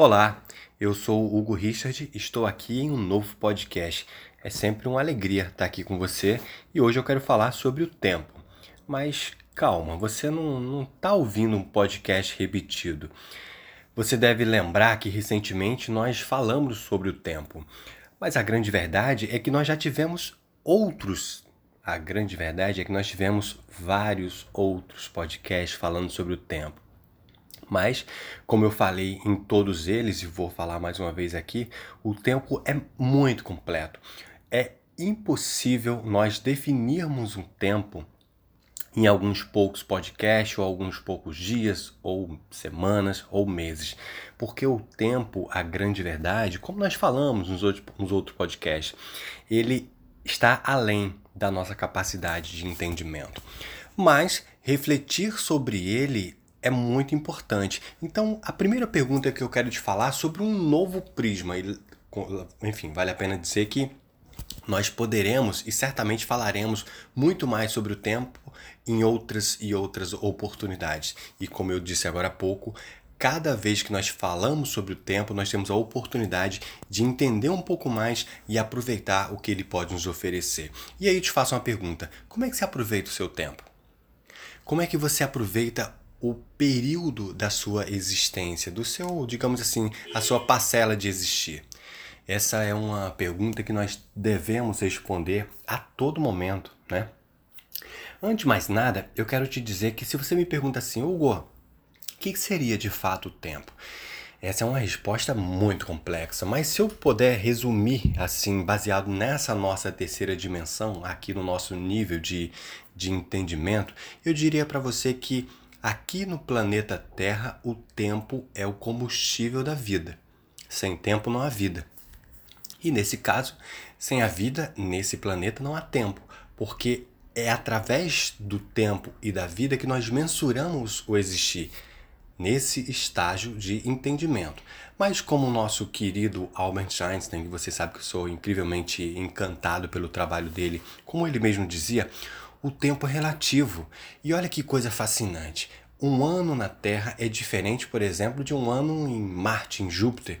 Olá, eu sou o Hugo Richard, estou aqui em um novo podcast. É sempre uma alegria estar aqui com você e hoje eu quero falar sobre o tempo. Mas calma, você não está ouvindo um podcast repetido. Você deve lembrar que recentemente nós falamos sobre o tempo, mas a grande verdade é que nós já tivemos outros. A grande verdade é que nós tivemos vários outros podcasts falando sobre o tempo. Mas, como eu falei em todos eles, e vou falar mais uma vez aqui, o tempo é muito completo. É impossível nós definirmos um tempo em alguns poucos podcasts, ou alguns poucos dias, ou semanas, ou meses. Porque o tempo, a grande verdade, como nós falamos nos outros, nos outros podcasts, ele está além da nossa capacidade de entendimento. Mas refletir sobre ele é muito importante. Então, a primeira pergunta que eu quero te falar é sobre um novo prisma. Enfim, vale a pena dizer que nós poderemos e certamente falaremos muito mais sobre o tempo em outras e outras oportunidades. E como eu disse agora há pouco, cada vez que nós falamos sobre o tempo, nós temos a oportunidade de entender um pouco mais e aproveitar o que ele pode nos oferecer. E aí eu te faço uma pergunta: como é que você aproveita o seu tempo? Como é que você aproveita o período da sua existência, do seu, digamos assim, a sua parcela de existir? Essa é uma pergunta que nós devemos responder a todo momento, né? Antes de mais nada, eu quero te dizer que se você me pergunta assim, Hugo, o que seria de fato o tempo? Essa é uma resposta muito complexa, mas se eu puder resumir assim, baseado nessa nossa terceira dimensão, aqui no nosso nível de, de entendimento, eu diria para você que Aqui no planeta Terra, o tempo é o combustível da vida. Sem tempo não há vida. E nesse caso, sem a vida, nesse planeta não há tempo, porque é através do tempo e da vida que nós mensuramos o existir, nesse estágio de entendimento. Mas como o nosso querido Albert Einstein, você sabe que eu sou incrivelmente encantado pelo trabalho dele, como ele mesmo dizia, o tempo é relativo. E olha que coisa fascinante. Um ano na Terra é diferente, por exemplo, de um ano em Marte, em Júpiter.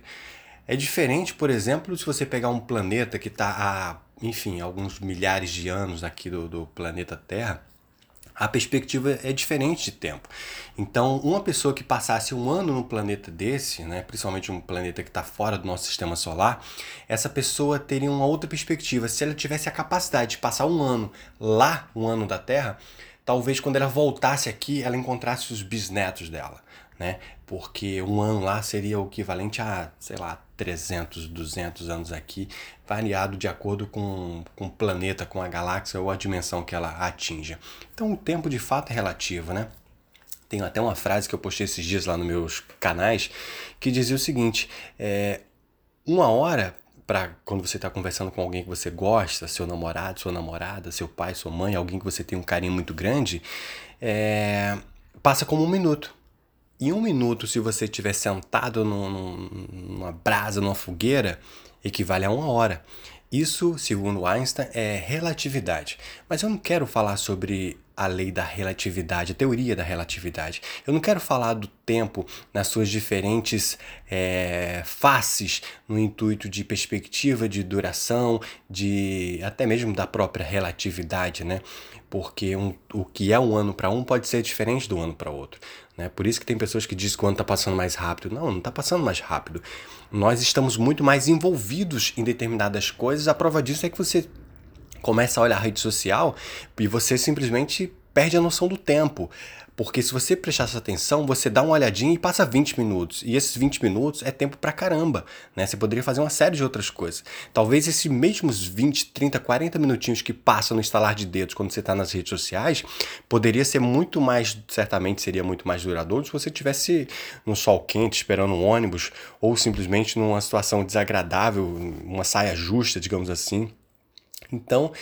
É diferente, por exemplo, se você pegar um planeta que está a, enfim, alguns milhares de anos aqui do, do planeta Terra a perspectiva é diferente de tempo. Então, uma pessoa que passasse um ano num planeta desse, né, principalmente um planeta que está fora do nosso sistema solar, essa pessoa teria uma outra perspectiva. Se ela tivesse a capacidade de passar um ano lá, um ano da Terra, talvez quando ela voltasse aqui, ela encontrasse os bisnetos dela né? Porque um ano lá seria o equivalente a, sei lá, 300, 200 anos aqui, variado de acordo com, com o planeta, com a galáxia ou a dimensão que ela atinja. Então o tempo de fato é relativo, né? Tem até uma frase que eu postei esses dias lá nos meus canais que dizia o seguinte: é, uma hora para quando você está conversando com alguém que você gosta, seu namorado, sua namorada, seu pai, sua mãe, alguém que você tem um carinho muito grande, é, passa como um minuto. Em um minuto, se você estiver sentado num, numa brasa, numa fogueira, equivale a uma hora. Isso, segundo Einstein, é relatividade. Mas eu não quero falar sobre a lei da relatividade, a teoria da relatividade. Eu não quero falar do tempo nas suas diferentes é, faces, no intuito de perspectiva, de duração, de até mesmo da própria relatividade, né? Porque um, o que é um ano para um pode ser diferente do ano para outro. Né? Por isso que tem pessoas que dizem que o ano está passando mais rápido. Não, não está passando mais rápido. Nós estamos muito mais envolvidos em determinadas coisas. A prova disso é que você começa a olhar a rede social e você simplesmente perde a noção do tempo. Porque se você prestar essa atenção, você dá uma olhadinha e passa 20 minutos. E esses 20 minutos é tempo pra caramba, né? Você poderia fazer uma série de outras coisas. Talvez esses mesmos 20, 30, 40 minutinhos que passam no instalar de dedos quando você está nas redes sociais, poderia ser muito mais, certamente seria muito mais duradouro se você tivesse no sol quente esperando um ônibus ou simplesmente numa situação desagradável, uma saia justa, digamos assim. Então,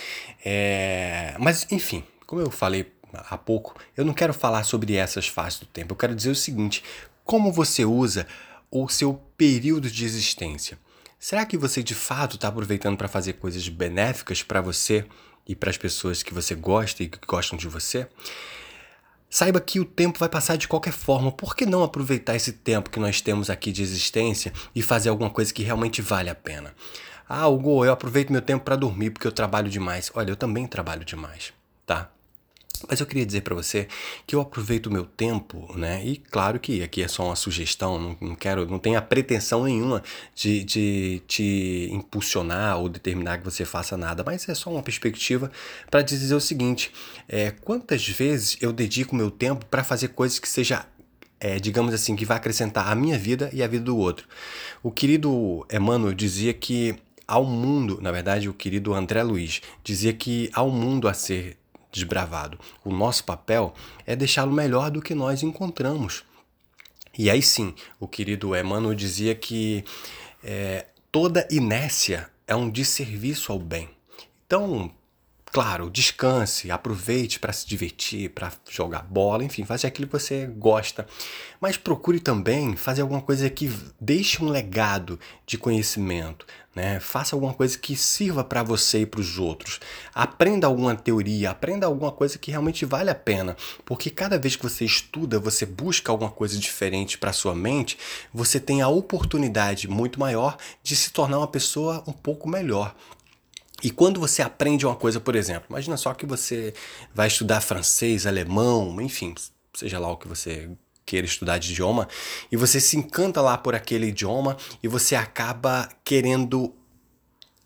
é... mas enfim, como eu falei há pouco, eu não quero falar sobre essas fases do tempo. Eu quero dizer o seguinte: como você usa o seu período de existência? Será que você de fato está aproveitando para fazer coisas benéficas para você e para as pessoas que você gosta e que gostam de você? Saiba que o tempo vai passar de qualquer forma. Por que não aproveitar esse tempo que nós temos aqui de existência e fazer alguma coisa que realmente vale a pena? Ah, Hugo, eu aproveito meu tempo para dormir porque eu trabalho demais. Olha, eu também trabalho demais, tá? Mas eu queria dizer para você que eu aproveito o meu tempo, né? E claro que aqui é só uma sugestão, não, não quero, não tenho a pretensão nenhuma de, de te impulsionar ou determinar que você faça nada, mas é só uma perspectiva para dizer o seguinte: é, quantas vezes eu dedico meu tempo para fazer coisas que seja é, digamos assim, que vai acrescentar a minha vida e a vida do outro. O querido Emmanuel dizia que ao mundo, na verdade, o querido André Luiz dizia que há um mundo a ser desbravado. O nosso papel é deixá-lo melhor do que nós encontramos. E aí sim, o querido Emmanuel dizia que é, toda inércia é um desserviço ao bem. Então, claro, descanse, aproveite para se divertir, para jogar bola, enfim, fazer aquilo que você gosta. Mas procure também fazer alguma coisa que deixe um legado de conhecimento, né? Faça alguma coisa que sirva para você e para os outros. Aprenda alguma teoria, aprenda alguma coisa que realmente vale a pena, porque cada vez que você estuda, você busca alguma coisa diferente para sua mente, você tem a oportunidade muito maior de se tornar uma pessoa um pouco melhor. E quando você aprende uma coisa, por exemplo, imagina só que você vai estudar francês, alemão, enfim, seja lá o que você queira estudar de idioma, e você se encanta lá por aquele idioma e você acaba querendo,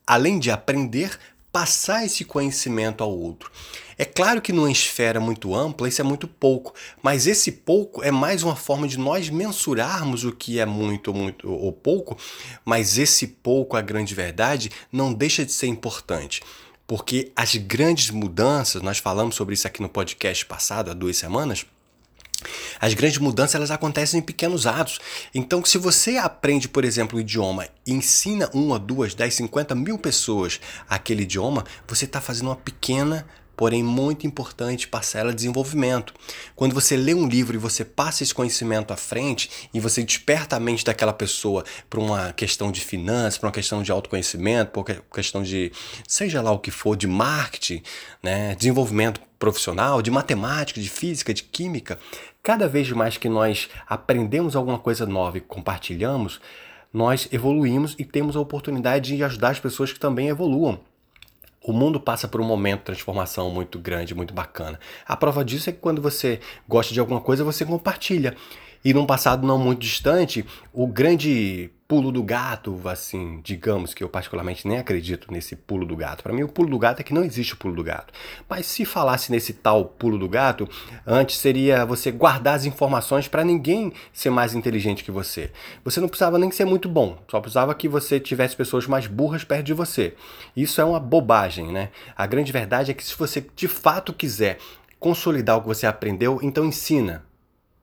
além de aprender, passar esse conhecimento ao outro. É claro que numa esfera muito ampla isso é muito pouco, mas esse pouco é mais uma forma de nós mensurarmos o que é muito, muito ou pouco, mas esse pouco, a grande verdade, não deixa de ser importante. Porque as grandes mudanças, nós falamos sobre isso aqui no podcast passado, há duas semanas, as grandes mudanças elas acontecem em pequenos atos. Então, se você aprende, por exemplo, um idioma e ensina uma, duas, dez, cinquenta mil pessoas aquele idioma, você está fazendo uma pequena porém muito importante parcela de desenvolvimento. Quando você lê um livro e você passa esse conhecimento à frente e você desperta a mente daquela pessoa para uma questão de finanças, para uma questão de autoconhecimento, para uma questão de seja lá o que for, de marketing, né, desenvolvimento profissional, de matemática, de física, de química, cada vez mais que nós aprendemos alguma coisa nova e compartilhamos, nós evoluímos e temos a oportunidade de ajudar as pessoas que também evoluam. O mundo passa por um momento de transformação muito grande, muito bacana. A prova disso é que quando você gosta de alguma coisa, você compartilha. E num passado não muito distante, o grande pulo do gato, assim, digamos que eu particularmente nem acredito nesse pulo do gato. Para mim, o pulo do gato é que não existe o pulo do gato. Mas se falasse nesse tal pulo do gato, antes seria você guardar as informações para ninguém ser mais inteligente que você. Você não precisava nem ser muito bom, só precisava que você tivesse pessoas mais burras perto de você. Isso é uma bobagem, né? A grande verdade é que se você de fato quiser consolidar o que você aprendeu, então ensina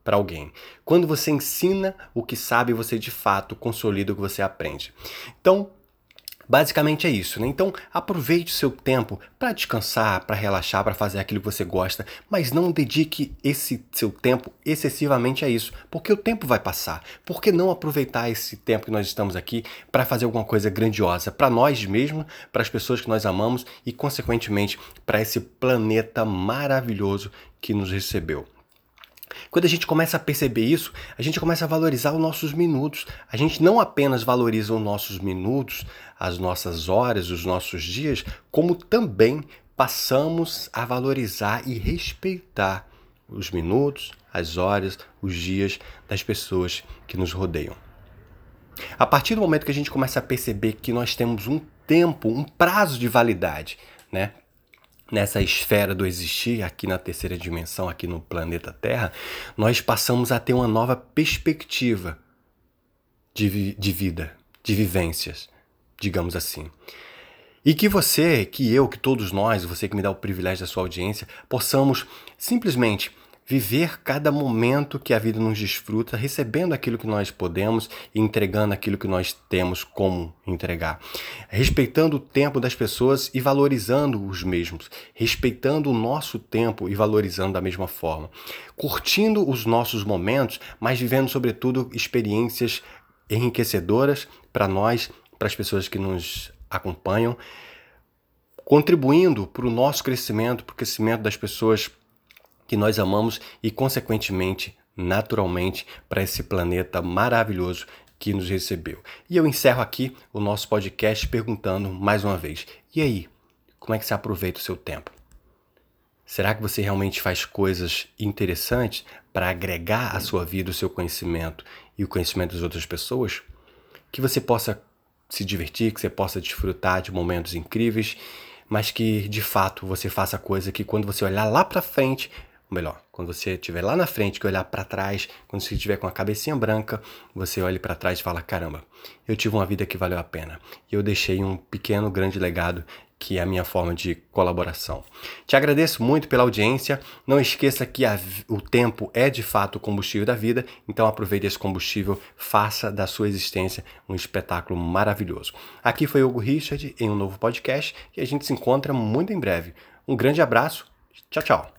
para alguém. Quando você ensina o que sabe, você de fato consolida o que você aprende. Então, Basicamente é isso, né? Então aproveite o seu tempo para descansar, para relaxar, para fazer aquilo que você gosta, mas não dedique esse seu tempo excessivamente a isso, porque o tempo vai passar. Por que não aproveitar esse tempo que nós estamos aqui para fazer alguma coisa grandiosa para nós mesmos, para as pessoas que nós amamos e, consequentemente, para esse planeta maravilhoso que nos recebeu? Quando a gente começa a perceber isso, a gente começa a valorizar os nossos minutos. A gente não apenas valoriza os nossos minutos, as nossas horas, os nossos dias, como também passamos a valorizar e respeitar os minutos, as horas, os dias das pessoas que nos rodeiam. A partir do momento que a gente começa a perceber que nós temos um tempo, um prazo de validade, né? Nessa esfera do existir, aqui na terceira dimensão, aqui no planeta Terra, nós passamos a ter uma nova perspectiva de, vi de vida, de vivências, digamos assim. E que você, que eu, que todos nós, você que me dá o privilégio da sua audiência, possamos simplesmente viver cada momento que a vida nos desfruta, recebendo aquilo que nós podemos e entregando aquilo que nós temos como entregar. Respeitando o tempo das pessoas e valorizando os mesmos. Respeitando o nosso tempo e valorizando da mesma forma. Curtindo os nossos momentos, mas vivendo, sobretudo, experiências enriquecedoras para nós, para as pessoas que nos acompanham, contribuindo para o nosso crescimento, para o crescimento das pessoas que nós amamos e, consequentemente, naturalmente, para esse planeta maravilhoso que nos recebeu. E eu encerro aqui o nosso podcast perguntando mais uma vez: e aí, como é que você aproveita o seu tempo? Será que você realmente faz coisas interessantes para agregar à sua vida o seu conhecimento e o conhecimento das outras pessoas? Que você possa se divertir, que você possa desfrutar de momentos incríveis, mas que de fato você faça coisa que quando você olhar lá para frente ou melhor, quando você estiver lá na frente, que olhar para trás, quando você estiver com a cabecinha branca, você olhe para trás e fala: caramba, eu tive uma vida que valeu a pena. E eu deixei um pequeno, grande legado que é a minha forma de colaboração. Te agradeço muito pela audiência. Não esqueça que a, o tempo é de fato o combustível da vida, então aproveite esse combustível, faça da sua existência um espetáculo maravilhoso. Aqui foi Hugo Richard em um novo podcast e a gente se encontra muito em breve. Um grande abraço. Tchau, tchau.